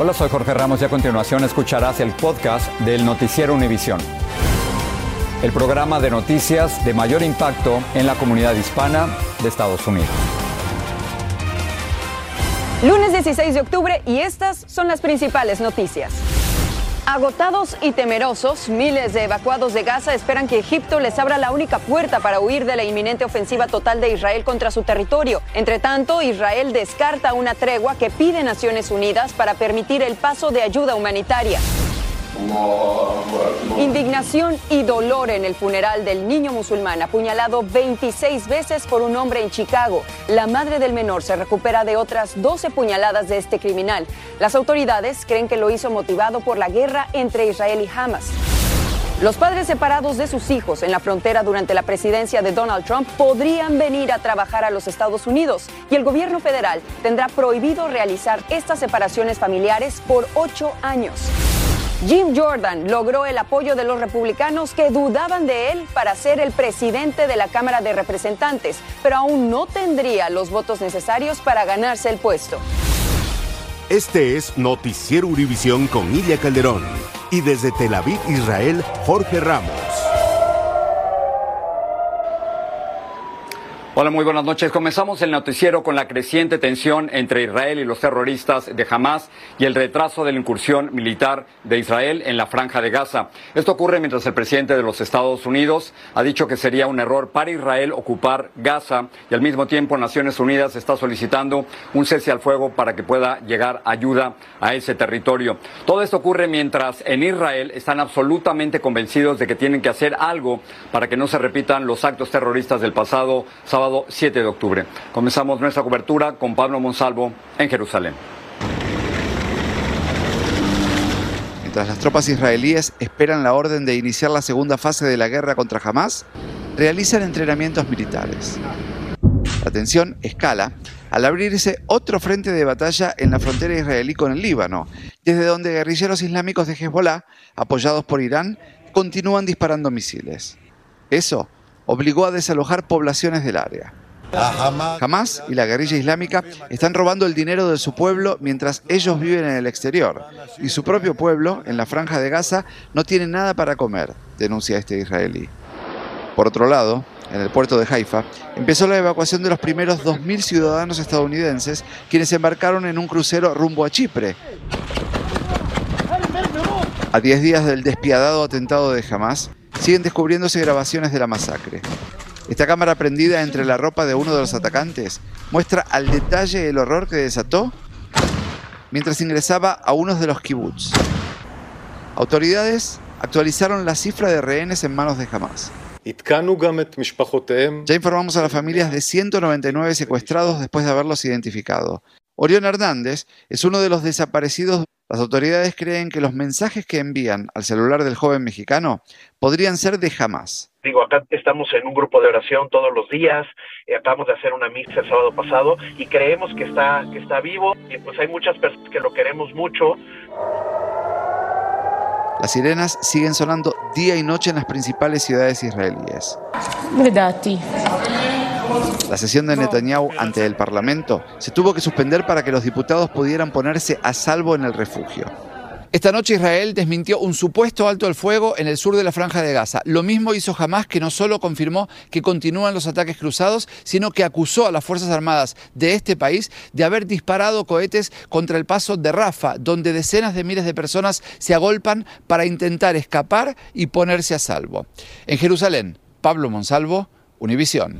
Hola, soy Jorge Ramos y a continuación escucharás el podcast del Noticiero Univisión. El programa de noticias de mayor impacto en la comunidad hispana de Estados Unidos. Lunes 16 de octubre y estas son las principales noticias. Agotados y temerosos, miles de evacuados de Gaza esperan que Egipto les abra la única puerta para huir de la inminente ofensiva total de Israel contra su territorio. Entre tanto, Israel descarta una tregua que pide Naciones Unidas para permitir el paso de ayuda humanitaria. Indignación y dolor en el funeral del niño musulmán apuñalado 26 veces por un hombre en Chicago. La madre del menor se recupera de otras 12 puñaladas de este criminal. Las autoridades creen que lo hizo motivado por la guerra entre Israel y Hamas. Los padres separados de sus hijos en la frontera durante la presidencia de Donald Trump podrían venir a trabajar a los Estados Unidos y el gobierno federal tendrá prohibido realizar estas separaciones familiares por ocho años. Jim Jordan logró el apoyo de los republicanos que dudaban de él para ser el presidente de la Cámara de Representantes, pero aún no tendría los votos necesarios para ganarse el puesto. Este es Noticiero Univisión con Ilia Calderón y desde Tel Aviv, Israel, Jorge Ramos. Hola, muy buenas noches. Comenzamos el noticiero con la creciente tensión entre Israel y los terroristas de Hamas y el retraso de la incursión militar de Israel en la franja de Gaza. Esto ocurre mientras el presidente de los Estados Unidos ha dicho que sería un error para Israel ocupar Gaza y al mismo tiempo Naciones Unidas está solicitando un cese al fuego para que pueda llegar ayuda a ese territorio. Todo esto ocurre mientras en Israel están absolutamente convencidos de que tienen que hacer algo para que no se repitan los actos terroristas del pasado sábado 7 de octubre. Comenzamos nuestra cobertura con Pablo Monsalvo en Jerusalén. Mientras las tropas israelíes esperan la orden de iniciar la segunda fase de la guerra contra Hamas, realizan entrenamientos militares. La tensión escala al abrirse otro frente de batalla en la frontera israelí con el Líbano, desde donde guerrilleros islámicos de Hezbollah, apoyados por Irán, continúan disparando misiles. Eso obligó a desalojar poblaciones del área. Hamas y la guerrilla islámica están robando el dinero de su pueblo mientras ellos viven en el exterior. Y su propio pueblo, en la franja de Gaza, no tiene nada para comer, denuncia este israelí. Por otro lado, en el puerto de Haifa, empezó la evacuación de los primeros 2.000 ciudadanos estadounidenses quienes embarcaron en un crucero rumbo a Chipre. A 10 días del despiadado atentado de Hamas, siguen descubriéndose grabaciones de la masacre. Esta cámara prendida entre la ropa de uno de los atacantes muestra al detalle el horror que desató mientras ingresaba a uno de los kibbutz. Autoridades actualizaron la cifra de rehenes en manos de Hamas. Ya informamos a las familias de 199 secuestrados después de haberlos identificado. Orión Hernández es uno de los desaparecidos. Las autoridades creen que los mensajes que envían al celular del joven mexicano podrían ser de Hamas. Digo, acá estamos en un grupo de oración todos los días, eh, acabamos de hacer una misa el sábado pasado y creemos que está, que está vivo y pues hay muchas personas que lo queremos mucho. Las sirenas siguen sonando día y noche en las principales ciudades israelíes. La sesión de Netanyahu ante el Parlamento se tuvo que suspender para que los diputados pudieran ponerse a salvo en el refugio. Esta noche Israel desmintió un supuesto alto al fuego en el sur de la franja de Gaza. Lo mismo hizo Hamas, que no solo confirmó que continúan los ataques cruzados, sino que acusó a las Fuerzas Armadas de este país de haber disparado cohetes contra el paso de Rafa, donde decenas de miles de personas se agolpan para intentar escapar y ponerse a salvo. En Jerusalén, Pablo Monsalvo, Univisión.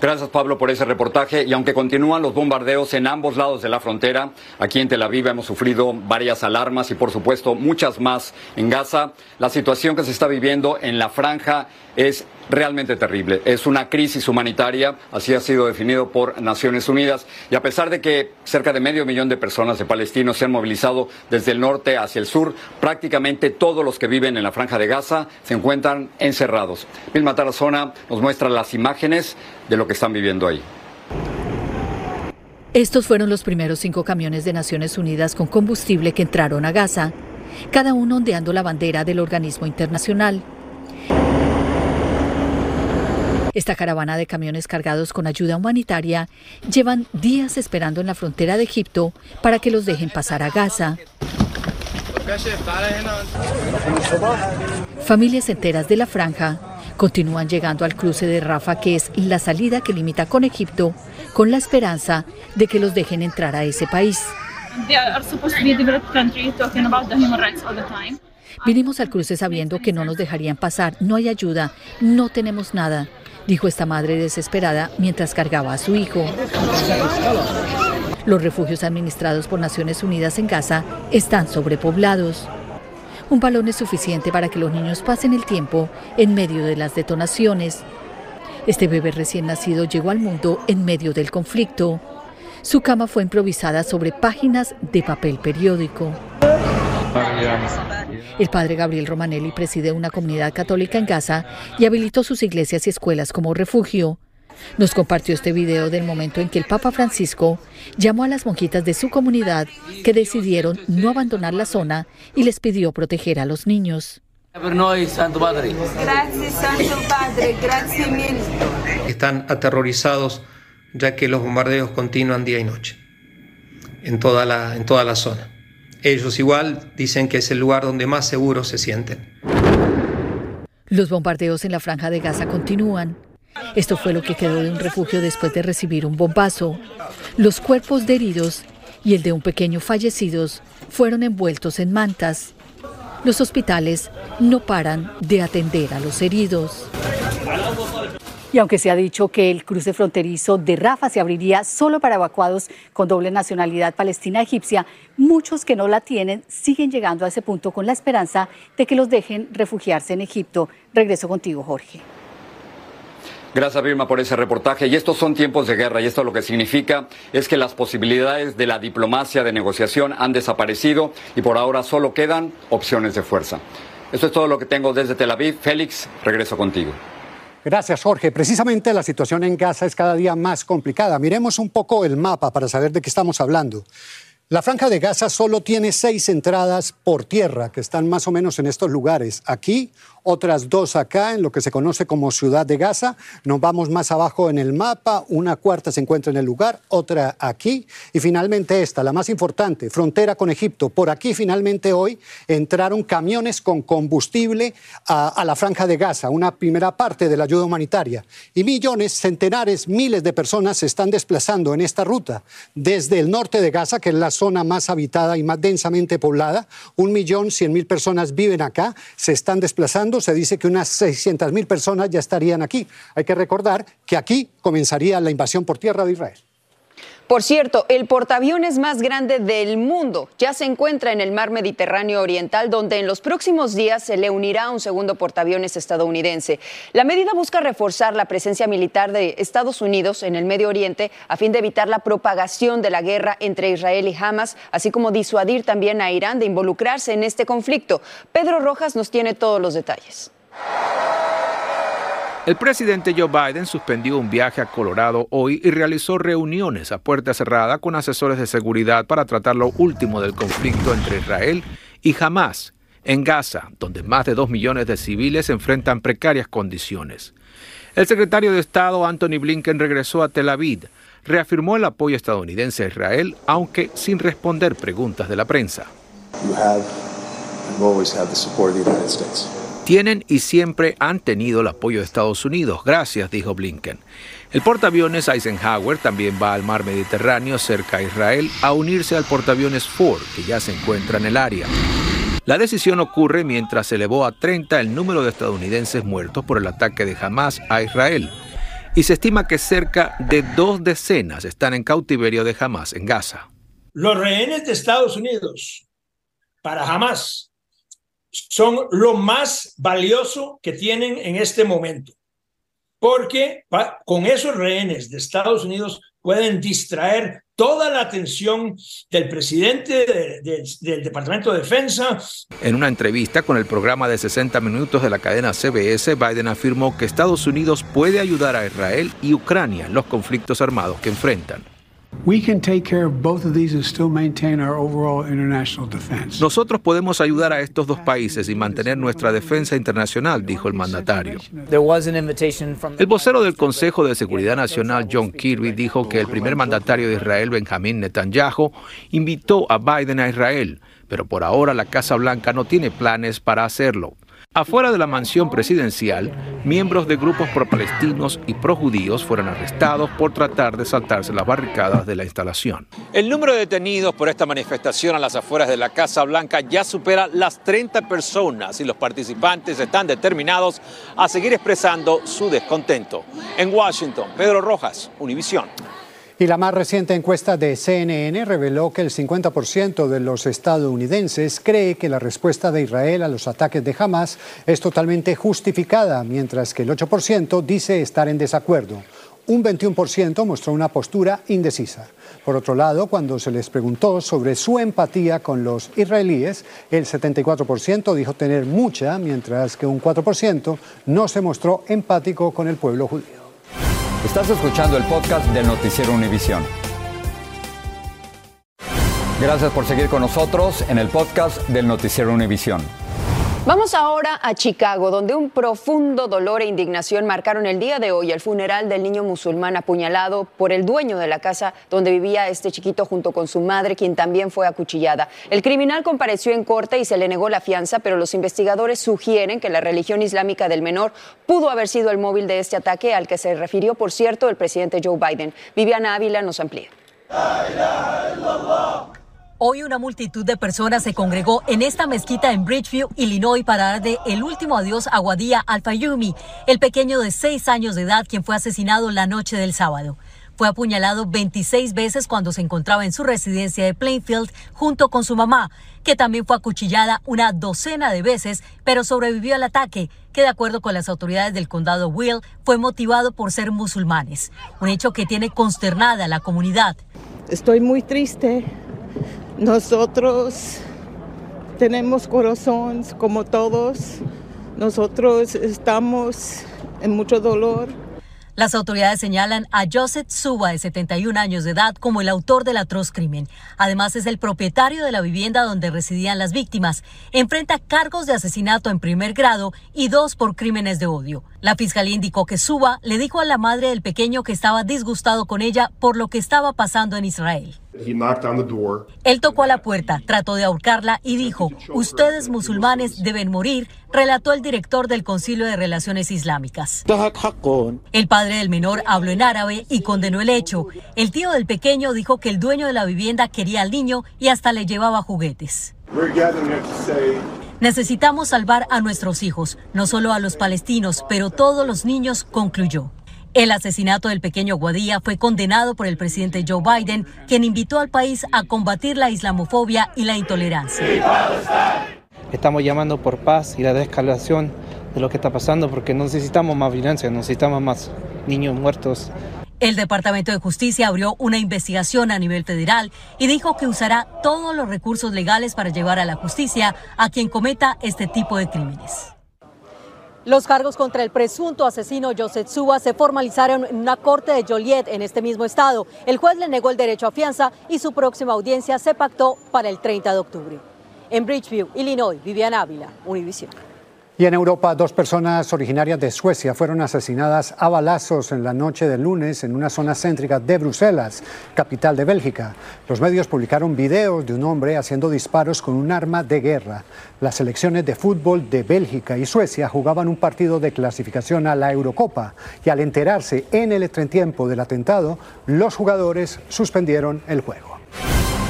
Gracias Pablo por ese reportaje. Y aunque continúan los bombardeos en ambos lados de la frontera, aquí en Tel Aviv hemos sufrido varias alarmas y por supuesto muchas más en Gaza, la situación que se está viviendo en la franja es realmente terrible. Es una crisis humanitaria, así ha sido definido por Naciones Unidas. Y a pesar de que cerca de medio millón de personas de palestinos se han movilizado desde el norte hacia el sur, prácticamente todos los que viven en la franja de Gaza se encuentran encerrados. Vilma Tarazona nos muestra las imágenes de lo que están viviendo ahí. Estos fueron los primeros cinco camiones de Naciones Unidas con combustible que entraron a Gaza, cada uno ondeando la bandera del organismo internacional. Esta caravana de camiones cargados con ayuda humanitaria llevan días esperando en la frontera de Egipto para que los dejen pasar a Gaza. Familias enteras de la franja continúan llegando al cruce de Rafa, que es la salida que limita con Egipto, con la esperanza de que los dejen entrar a ese país. Vinimos al cruce sabiendo que no nos dejarían pasar, no hay ayuda, no tenemos nada dijo esta madre desesperada mientras cargaba a su hijo. Los refugios administrados por Naciones Unidas en Gaza están sobrepoblados. Un balón es suficiente para que los niños pasen el tiempo en medio de las detonaciones. Este bebé recién nacido llegó al mundo en medio del conflicto. Su cama fue improvisada sobre páginas de papel periódico. El padre Gabriel Romanelli preside una comunidad católica en Gaza y habilitó sus iglesias y escuelas como refugio. Nos compartió este video del momento en que el Papa Francisco llamó a las monjitas de su comunidad que decidieron no abandonar la zona y les pidió proteger a los niños. Están aterrorizados ya que los bombardeos continúan día y noche en toda la, en toda la zona. Ellos igual dicen que es el lugar donde más seguros se sienten. Los bombardeos en la franja de Gaza continúan. Esto fue lo que quedó de un refugio después de recibir un bombazo. Los cuerpos de heridos y el de un pequeño fallecidos fueron envueltos en mantas. Los hospitales no paran de atender a los heridos. Y aunque se ha dicho que el cruce fronterizo de Rafa se abriría solo para evacuados con doble nacionalidad palestina-egipcia, muchos que no la tienen siguen llegando a ese punto con la esperanza de que los dejen refugiarse en Egipto. Regreso contigo, Jorge. Gracias, Vilma, por ese reportaje. Y estos son tiempos de guerra y esto lo que significa es que las posibilidades de la diplomacia de negociación han desaparecido y por ahora solo quedan opciones de fuerza. Esto es todo lo que tengo desde Tel Aviv. Félix, regreso contigo. Gracias, Jorge. Precisamente la situación en Gaza es cada día más complicada. Miremos un poco el mapa para saber de qué estamos hablando. La franja de Gaza solo tiene seis entradas por tierra, que están más o menos en estos lugares. Aquí, otras dos acá, en lo que se conoce como Ciudad de Gaza. Nos vamos más abajo en el mapa, una cuarta se encuentra en el lugar, otra aquí. Y finalmente esta, la más importante, frontera con Egipto. Por aquí finalmente hoy entraron camiones con combustible a, a la franja de Gaza, una primera parte de la ayuda humanitaria. Y millones, centenares, miles de personas se están desplazando en esta ruta desde el norte de Gaza, que es la zona más habitada y más densamente poblada. Un millón cien mil personas viven acá, se están desplazando. Se dice que unas 600 mil personas ya estarían aquí. Hay que recordar que aquí comenzaría la invasión por tierra de Israel. Por cierto, el portaaviones más grande del mundo ya se encuentra en el mar Mediterráneo Oriental, donde en los próximos días se le unirá un segundo portaaviones estadounidense. La medida busca reforzar la presencia militar de Estados Unidos en el Medio Oriente a fin de evitar la propagación de la guerra entre Israel y Hamas, así como disuadir también a Irán de involucrarse en este conflicto. Pedro Rojas nos tiene todos los detalles. El presidente Joe Biden suspendió un viaje a Colorado hoy y realizó reuniones a puerta cerrada con asesores de seguridad para tratar lo último del conflicto entre Israel y Hamas en Gaza, donde más de dos millones de civiles enfrentan precarias condiciones. El secretario de Estado Anthony Blinken regresó a Tel Aviv reafirmó el apoyo estadounidense a Israel, aunque sin responder preguntas de la prensa. Tienen y siempre han tenido el apoyo de Estados Unidos. Gracias, dijo Blinken. El portaaviones Eisenhower también va al mar Mediterráneo cerca a Israel a unirse al portaaviones Ford, que ya se encuentra en el área. La decisión ocurre mientras se elevó a 30 el número de estadounidenses muertos por el ataque de Hamas a Israel y se estima que cerca de dos decenas están en cautiverio de Hamas en Gaza. Los rehenes de Estados Unidos para Hamas son lo más valioso que tienen en este momento, porque con esos rehenes de Estados Unidos pueden distraer toda la atención del presidente del Departamento de Defensa. En una entrevista con el programa de 60 minutos de la cadena CBS, Biden afirmó que Estados Unidos puede ayudar a Israel y Ucrania en los conflictos armados que enfrentan. Nosotros podemos ayudar a estos dos países y mantener nuestra defensa internacional, dijo el mandatario. El vocero del Consejo de Seguridad Nacional, John Kirby, dijo que el primer mandatario de Israel, Benjamin Netanyahu, invitó a Biden a Israel, pero por ahora la Casa Blanca no tiene planes para hacerlo. Afuera de la mansión presidencial, miembros de grupos pro-palestinos y pro-judíos fueron arrestados por tratar de saltarse las barricadas de la instalación. El número de detenidos por esta manifestación a las afueras de la Casa Blanca ya supera las 30 personas y los participantes están determinados a seguir expresando su descontento. En Washington, Pedro Rojas, Univisión. Y la más reciente encuesta de CNN reveló que el 50% de los estadounidenses cree que la respuesta de Israel a los ataques de Hamas es totalmente justificada, mientras que el 8% dice estar en desacuerdo. Un 21% mostró una postura indecisa. Por otro lado, cuando se les preguntó sobre su empatía con los israelíes, el 74% dijo tener mucha, mientras que un 4% no se mostró empático con el pueblo judío. Estás escuchando el podcast del Noticiero Univisión. Gracias por seguir con nosotros en el podcast del Noticiero Univisión. Vamos ahora a Chicago, donde un profundo dolor e indignación marcaron el día de hoy el funeral del niño musulmán apuñalado por el dueño de la casa donde vivía este chiquito junto con su madre, quien también fue acuchillada. El criminal compareció en corte y se le negó la fianza, pero los investigadores sugieren que la religión islámica del menor pudo haber sido el móvil de este ataque al que se refirió, por cierto, el presidente Joe Biden. Viviana Ávila nos amplía. Hoy una multitud de personas se congregó en esta mezquita en Bridgeview, Illinois, para darle el último adiós a Wadía Al-Fayumi, el pequeño de seis años de edad quien fue asesinado la noche del sábado. Fue apuñalado 26 veces cuando se encontraba en su residencia de Plainfield junto con su mamá, que también fue acuchillada una docena de veces, pero sobrevivió al ataque, que de acuerdo con las autoridades del condado Will fue motivado por ser musulmanes, un hecho que tiene consternada a la comunidad. Estoy muy triste nosotros tenemos corazón como todos. Nosotros estamos en mucho dolor. Las autoridades señalan a Joseph Suba, de 71 años de edad, como el autor del atroz crimen. Además, es el propietario de la vivienda donde residían las víctimas. Enfrenta cargos de asesinato en primer grado y dos por crímenes de odio. La fiscalía indicó que Suba le dijo a la madre del pequeño que estaba disgustado con ella por lo que estaba pasando en Israel. Él tocó a la puerta, trató de ahorcarla y dijo, ustedes musulmanes deben morir, relató el director del Concilio de Relaciones Islámicas. El padre del menor habló en árabe y condenó el hecho. El tío del pequeño dijo que el dueño de la vivienda quería al niño y hasta le llevaba juguetes. Necesitamos salvar a nuestros hijos, no solo a los palestinos, pero todos los niños, concluyó. El asesinato del pequeño Guadía fue condenado por el presidente Joe Biden, quien invitó al país a combatir la islamofobia y la intolerancia. Estamos llamando por paz y la descalación de lo que está pasando porque necesitamos más violencia, necesitamos más niños muertos. El Departamento de Justicia abrió una investigación a nivel federal y dijo que usará todos los recursos legales para llevar a la justicia a quien cometa este tipo de crímenes. Los cargos contra el presunto asesino Joseph Suba se formalizaron en una corte de Joliet en este mismo estado. El juez le negó el derecho a fianza y su próxima audiencia se pactó para el 30 de octubre. En Bridgeview, Illinois, Vivian Ávila, Univision. Y en Europa, dos personas originarias de Suecia fueron asesinadas a balazos en la noche del lunes en una zona céntrica de Bruselas, capital de Bélgica. Los medios publicaron videos de un hombre haciendo disparos con un arma de guerra. Las selecciones de fútbol de Bélgica y Suecia jugaban un partido de clasificación a la Eurocopa y al enterarse en el entretiempo del atentado, los jugadores suspendieron el juego.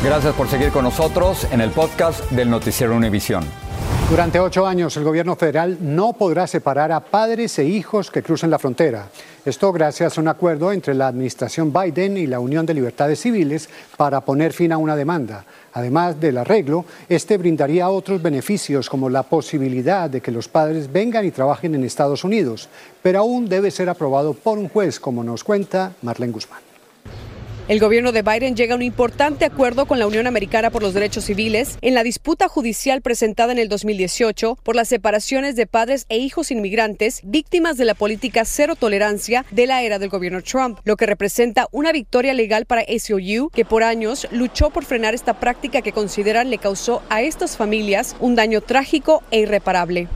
Gracias por seguir con nosotros en el podcast del Noticiero Univisión. Durante ocho años el gobierno federal no podrá separar a padres e hijos que crucen la frontera. Esto gracias a un acuerdo entre la administración Biden y la Unión de Libertades Civiles para poner fin a una demanda. Además del arreglo, este brindaría otros beneficios como la posibilidad de que los padres vengan y trabajen en Estados Unidos, pero aún debe ser aprobado por un juez, como nos cuenta Marlene Guzmán. El gobierno de Biden llega a un importante acuerdo con la Unión Americana por los Derechos Civiles en la disputa judicial presentada en el 2018 por las separaciones de padres e hijos inmigrantes víctimas de la política cero tolerancia de la era del gobierno Trump, lo que representa una victoria legal para ACLU que por años luchó por frenar esta práctica que consideran le causó a estas familias un daño trágico e irreparable.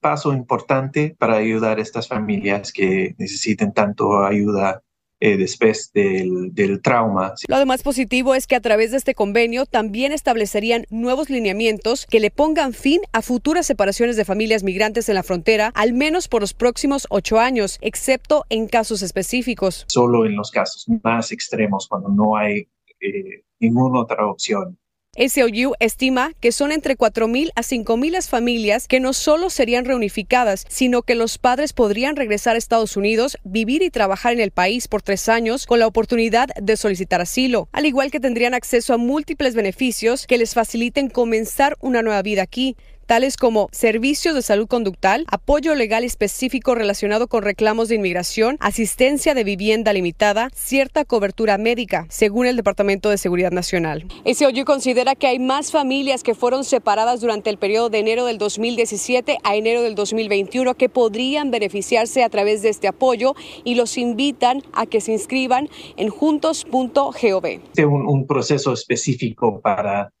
Paso importante para ayudar a estas familias que necesiten tanto ayuda eh, después del, del, trauma. Lo además positivo es que a través de este convenio también establecerían nuevos lineamientos que le pongan fin a futuras separaciones de familias migrantes en la frontera, al menos por los próximos ocho años, excepto en casos específicos. Solo en los casos más extremos, cuando no hay eh, ninguna otra opción. SOU estima que son entre 4.000 a 5.000 las familias que no solo serían reunificadas, sino que los padres podrían regresar a Estados Unidos, vivir y trabajar en el país por tres años con la oportunidad de solicitar asilo, al igual que tendrían acceso a múltiples beneficios que les faciliten comenzar una nueva vida aquí tales como servicios de salud conductal, apoyo legal específico relacionado con reclamos de inmigración, asistencia de vivienda limitada, cierta cobertura médica, según el Departamento de Seguridad Nacional. SOU considera que hay más familias que fueron separadas durante el periodo de enero del 2017 a enero del 2021 que podrían beneficiarse a través de este apoyo y los invitan a que se inscriban en juntos.gov. Este un, un proceso específico para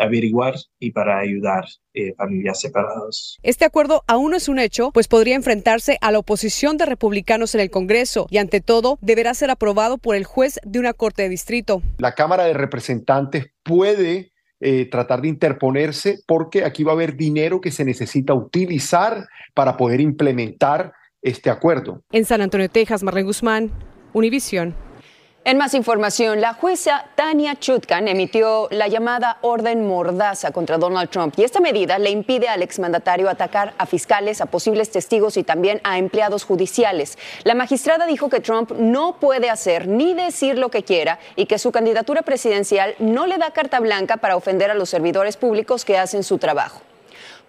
averiguar y para ayudar eh, familias separadas. Este acuerdo aún no es un hecho, pues podría enfrentarse a la oposición de republicanos en el Congreso y ante todo deberá ser aprobado por el juez de una corte de distrito. La Cámara de Representantes puede eh, tratar de interponerse porque aquí va a haber dinero que se necesita utilizar para poder implementar este acuerdo. En San Antonio, Texas, Marlene Guzmán, Univisión. En más información, la jueza Tania Chutkan emitió la llamada orden mordaza contra Donald Trump y esta medida le impide al exmandatario atacar a fiscales, a posibles testigos y también a empleados judiciales. La magistrada dijo que Trump no puede hacer ni decir lo que quiera y que su candidatura presidencial no le da carta blanca para ofender a los servidores públicos que hacen su trabajo.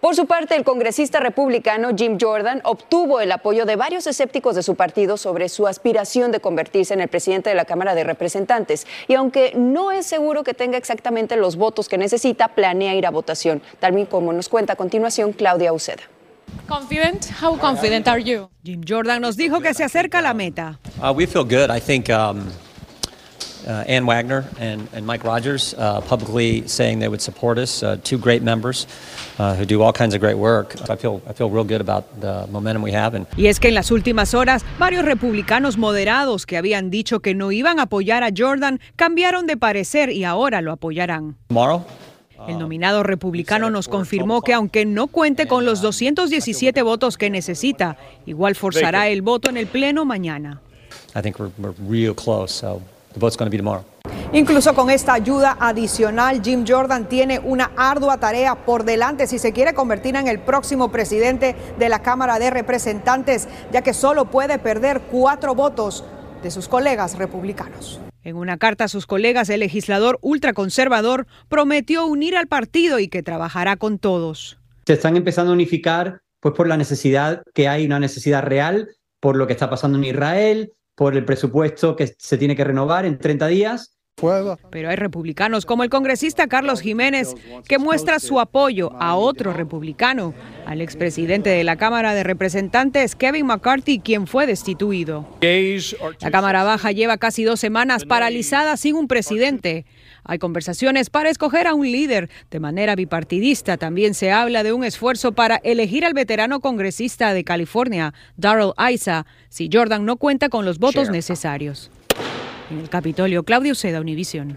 Por su parte, el congresista republicano Jim Jordan obtuvo el apoyo de varios escépticos de su partido sobre su aspiración de convertirse en el presidente de la Cámara de Representantes. Y aunque no es seguro que tenga exactamente los votos que necesita, planea ir a votación, tal como nos cuenta a continuación Claudia Uceda. Confident? How confident are you? Jim Jordan nos dijo que se acerca a la meta. Uh, we feel good. I think um, uh, Ann Wagner and, and Mike Rogers uh, publicly saying they would support us. Uh, two great members uh, who do all kinds of great work. I feel I feel real good about the momentum we have. And Y es que en las últimas horas, varios republicanos moderados que habían dicho que no iban a apoyar a Jordan cambiaron de parecer y ahora lo apoyarán. tomorrow, El nominado republicano nos confirmó que aunque no cuente con los 217 votos que necesita, igual forzará el voto en el Pleno mañana. I think we're, we're real close. So the vote's going to be tomorrow. Incluso con esta ayuda adicional, Jim Jordan tiene una ardua tarea por delante si se quiere convertir en el próximo presidente de la Cámara de Representantes, ya que solo puede perder cuatro votos de sus colegas republicanos. En una carta a sus colegas, el legislador ultraconservador prometió unir al partido y que trabajará con todos. se están empezando a unificar pues por la necesidad que hay una necesidad real por lo que está pasando en Israel, por el presupuesto que se tiene que renovar en 30 días Pero hay republicanos como el congresista Carlos Jiménez que muestra su apoyo a otro republicano, al expresidente de la Cámara de Representantes Kevin McCarthy, quien fue destituido. La Cámara Baja lleva casi dos semanas paralizada sin un presidente. Hay conversaciones para escoger a un líder de manera bipartidista. También se habla de un esfuerzo para elegir al veterano congresista de California, Darrell Issa, si Jordan no cuenta con los votos necesarios. En el Capitolio, Claudio Seda, Univisión.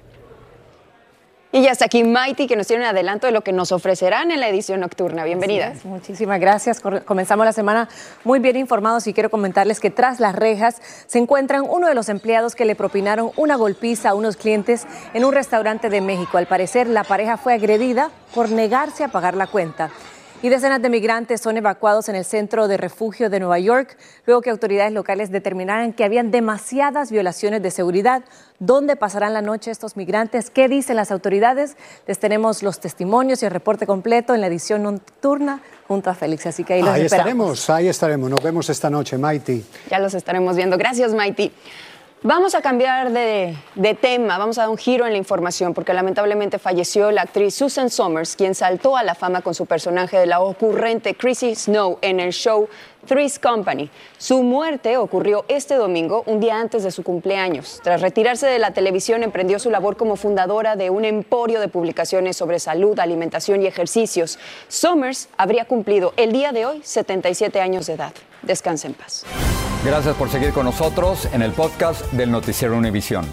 Y ya está aquí Mighty, que nos tiene un adelanto de lo que nos ofrecerán en la edición nocturna. Bienvenida. Muchísimas gracias. Comenzamos la semana muy bien informados y quiero comentarles que tras las rejas se encuentran uno de los empleados que le propinaron una golpiza a unos clientes en un restaurante de México. Al parecer, la pareja fue agredida por negarse a pagar la cuenta y decenas de migrantes son evacuados en el centro de refugio de Nueva York luego que autoridades locales determinaran que habían demasiadas violaciones de seguridad. ¿Dónde pasarán la noche estos migrantes? ¿Qué dicen las autoridades? Les tenemos los testimonios y el reporte completo en la edición nocturna junto a Félix. Así que ahí los ahí esperamos. estaremos, ahí estaremos. Nos vemos esta noche, Mighty. Ya los estaremos viendo. Gracias, Mighty. Vamos a cambiar de, de, tema, vamos a dar un giro en la información, porque lamentablemente falleció la actriz Susan Somers, quien saltó a la fama con su personaje de la ocurrente Chrissy Snow en el show Three's Company. Su muerte ocurrió este domingo, un día antes de su cumpleaños. Tras retirarse de la televisión, emprendió su labor como fundadora de un emporio de publicaciones sobre salud, alimentación y ejercicios. Somers habría cumplido el día de hoy 77 años de edad. Descanse en paz. Gracias por seguir con nosotros en el podcast del Noticiero Univisión.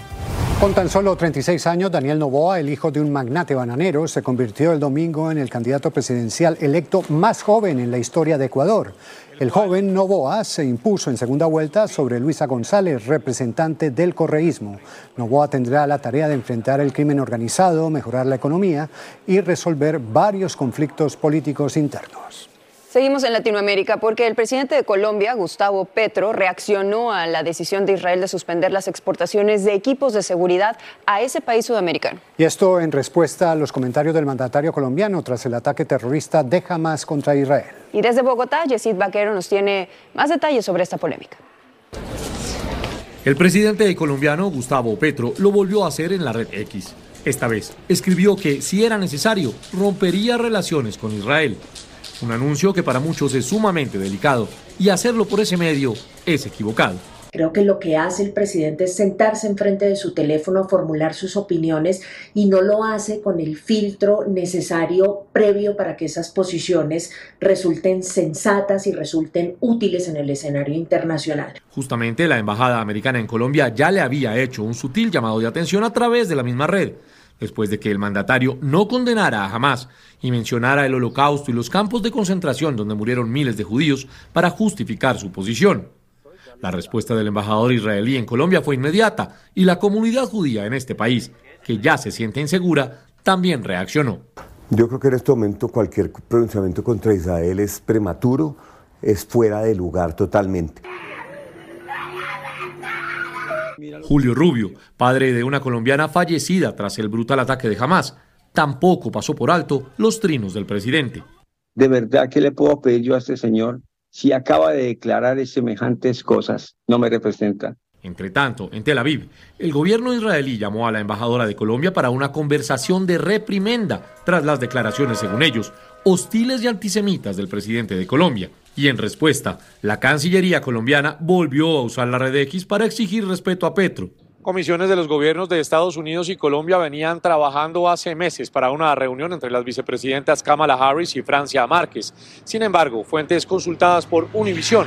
Con tan solo 36 años, Daniel Novoa, el hijo de un magnate bananero, se convirtió el domingo en el candidato presidencial electo más joven en la historia de Ecuador. El joven Novoa se impuso en segunda vuelta sobre Luisa González, representante del correísmo. Novoa tendrá la tarea de enfrentar el crimen organizado, mejorar la economía y resolver varios conflictos políticos internos. Seguimos en Latinoamérica porque el presidente de Colombia, Gustavo Petro, reaccionó a la decisión de Israel de suspender las exportaciones de equipos de seguridad a ese país sudamericano. Y esto en respuesta a los comentarios del mandatario colombiano tras el ataque terrorista de Hamas contra Israel. Y desde Bogotá, Yesid Vaquero nos tiene más detalles sobre esta polémica. El presidente colombiano, Gustavo Petro, lo volvió a hacer en la red X. Esta vez escribió que, si era necesario, rompería relaciones con Israel. Un anuncio que para muchos es sumamente delicado y hacerlo por ese medio es equivocado. Creo que lo que hace el presidente es sentarse enfrente de su teléfono, formular sus opiniones y no lo hace con el filtro necesario previo para que esas posiciones resulten sensatas y resulten útiles en el escenario internacional. Justamente la Embajada Americana en Colombia ya le había hecho un sutil llamado de atención a través de la misma red después de que el mandatario no condenara a Hamas y mencionara el holocausto y los campos de concentración donde murieron miles de judíos para justificar su posición. La respuesta del embajador israelí en Colombia fue inmediata y la comunidad judía en este país, que ya se siente insegura, también reaccionó. Yo creo que en este momento cualquier pronunciamiento contra Israel es prematuro, es fuera de lugar totalmente. Julio Rubio, padre de una colombiana fallecida tras el brutal ataque de Hamas, tampoco pasó por alto los trinos del presidente. De verdad, ¿qué le puedo pedir yo a este señor? Si acaba de declarar semejantes cosas, no me representan. Entre tanto, en Tel Aviv, el gobierno israelí llamó a la embajadora de Colombia para una conversación de reprimenda tras las declaraciones, según ellos, hostiles y antisemitas del presidente de Colombia. Y en respuesta, la Cancillería colombiana volvió a usar la red X para exigir respeto a Petro. Comisiones de los gobiernos de Estados Unidos y Colombia venían trabajando hace meses para una reunión entre las vicepresidentas Kamala Harris y Francia Márquez. Sin embargo, fuentes consultadas por Univision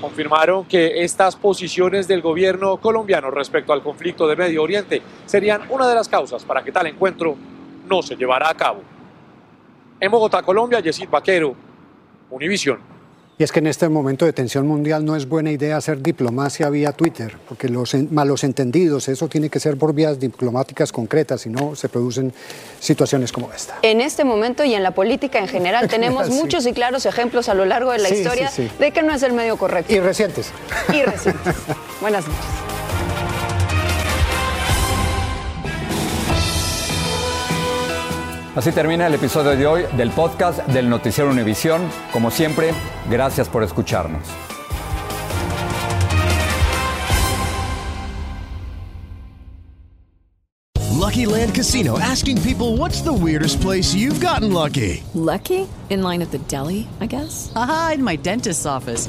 confirmaron que estas posiciones del gobierno colombiano respecto al conflicto de Medio Oriente serían una de las causas para que tal encuentro no se llevara a cabo. En Bogotá, Colombia, Yesid Vaquero, Univision. Y es que en este momento de tensión mundial no es buena idea hacer diplomacia vía Twitter, porque los malos entendidos, eso tiene que ser por vías diplomáticas concretas, si no se producen situaciones como esta. En este momento y en la política en general tenemos sí. muchos y claros ejemplos a lo largo de la sí, historia sí, de que no es el medio correcto. Y recientes. Y recientes. Buenas noches. Así termina el episodio de hoy del podcast del Noticiero Univisión. Como siempre, gracias por escucharnos. Lucky Land Casino asking people what's the weirdest place you've gotten lucky? Lucky? In line at the deli, I guess? Aha, in my dentist's office.